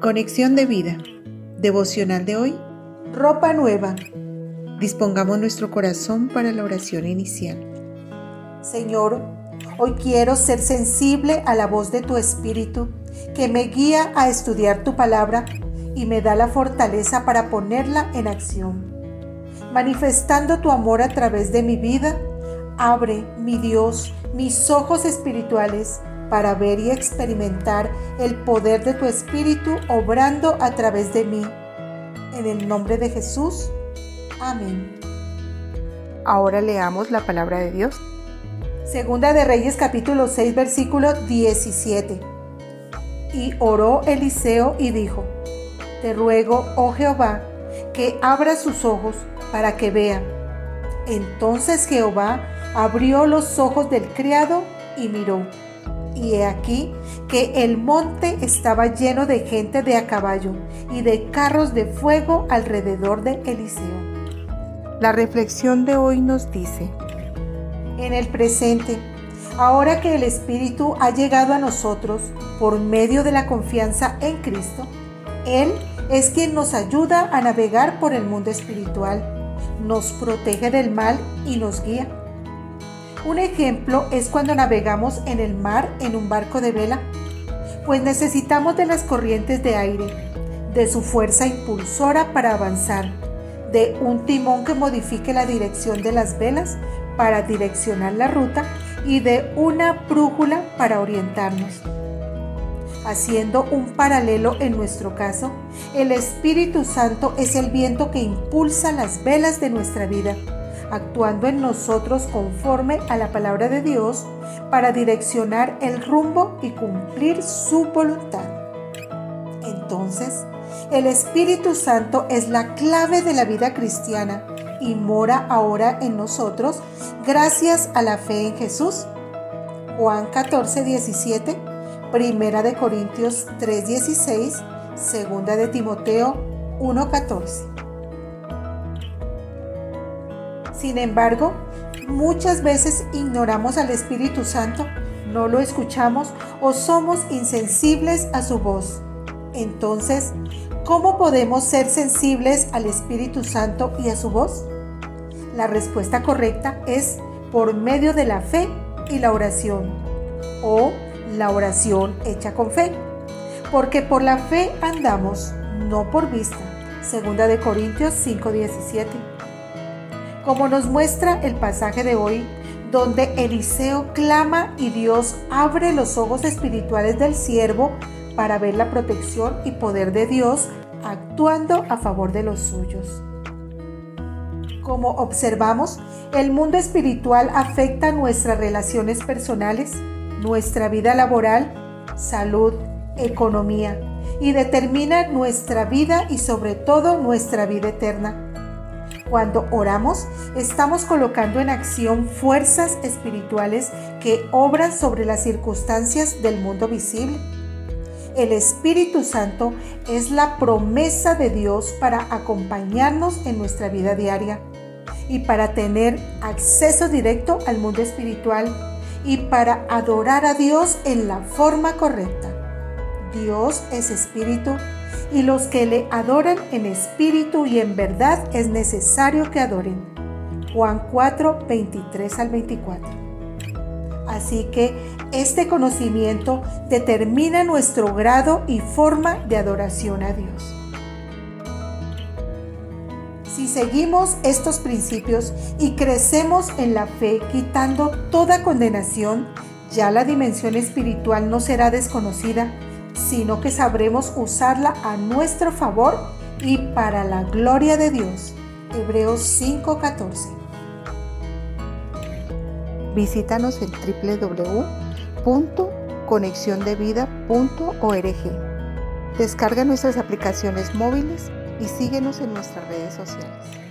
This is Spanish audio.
Conexión de vida. Devocional de hoy. Ropa nueva. Dispongamos nuestro corazón para la oración inicial. Señor, hoy quiero ser sensible a la voz de tu Espíritu, que me guía a estudiar tu palabra y me da la fortaleza para ponerla en acción. Manifestando tu amor a través de mi vida, abre, mi Dios, mis ojos espirituales para ver y experimentar el poder de tu Espíritu obrando a través de mí. En el nombre de Jesús. Amén. Ahora leamos la palabra de Dios. Segunda de Reyes capítulo 6 versículo 17. Y oró Eliseo y dijo, Te ruego, oh Jehová, que abra sus ojos para que vea. Entonces Jehová abrió los ojos del criado y miró y he aquí que el monte estaba lleno de gente de a caballo y de carros de fuego alrededor de Eliseo. La reflexión de hoy nos dice, en el presente, ahora que el Espíritu ha llegado a nosotros por medio de la confianza en Cristo, Él es quien nos ayuda a navegar por el mundo espiritual, nos protege del mal y nos guía. Un ejemplo es cuando navegamos en el mar en un barco de vela, pues necesitamos de las corrientes de aire, de su fuerza impulsora para avanzar, de un timón que modifique la dirección de las velas para direccionar la ruta y de una brújula para orientarnos. Haciendo un paralelo en nuestro caso, el Espíritu Santo es el viento que impulsa las velas de nuestra vida actuando en nosotros conforme a la palabra de Dios para direccionar el rumbo y cumplir su voluntad. Entonces, el Espíritu Santo es la clave de la vida cristiana y mora ahora en nosotros gracias a la fe en Jesús. Juan 14, 17, Primera de Corintios 3, 16, Segunda de Timoteo 1, 14. Sin embargo, muchas veces ignoramos al Espíritu Santo, no lo escuchamos o somos insensibles a su voz. Entonces, ¿cómo podemos ser sensibles al Espíritu Santo y a su voz? La respuesta correcta es por medio de la fe y la oración o la oración hecha con fe. Porque por la fe andamos, no por vista. Segunda de Corintios 5:17 como nos muestra el pasaje de hoy, donde Eliseo clama y Dios abre los ojos espirituales del siervo para ver la protección y poder de Dios actuando a favor de los suyos. Como observamos, el mundo espiritual afecta nuestras relaciones personales, nuestra vida laboral, salud, economía y determina nuestra vida y sobre todo nuestra vida eterna. Cuando oramos, estamos colocando en acción fuerzas espirituales que obran sobre las circunstancias del mundo visible. El Espíritu Santo es la promesa de Dios para acompañarnos en nuestra vida diaria y para tener acceso directo al mundo espiritual y para adorar a Dios en la forma correcta. Dios es espíritu y los que le adoran en espíritu y en verdad es necesario que adoren. Juan 4, 23 al 24. Así que este conocimiento determina nuestro grado y forma de adoración a Dios. Si seguimos estos principios y crecemos en la fe quitando toda condenación, ya la dimensión espiritual no será desconocida, sino que sabremos usarla a nuestro favor y para la gloria de Dios. Hebreos 5:14. Visítanos en www.conexiondevida.org. Descarga nuestras aplicaciones móviles y síguenos en nuestras redes sociales.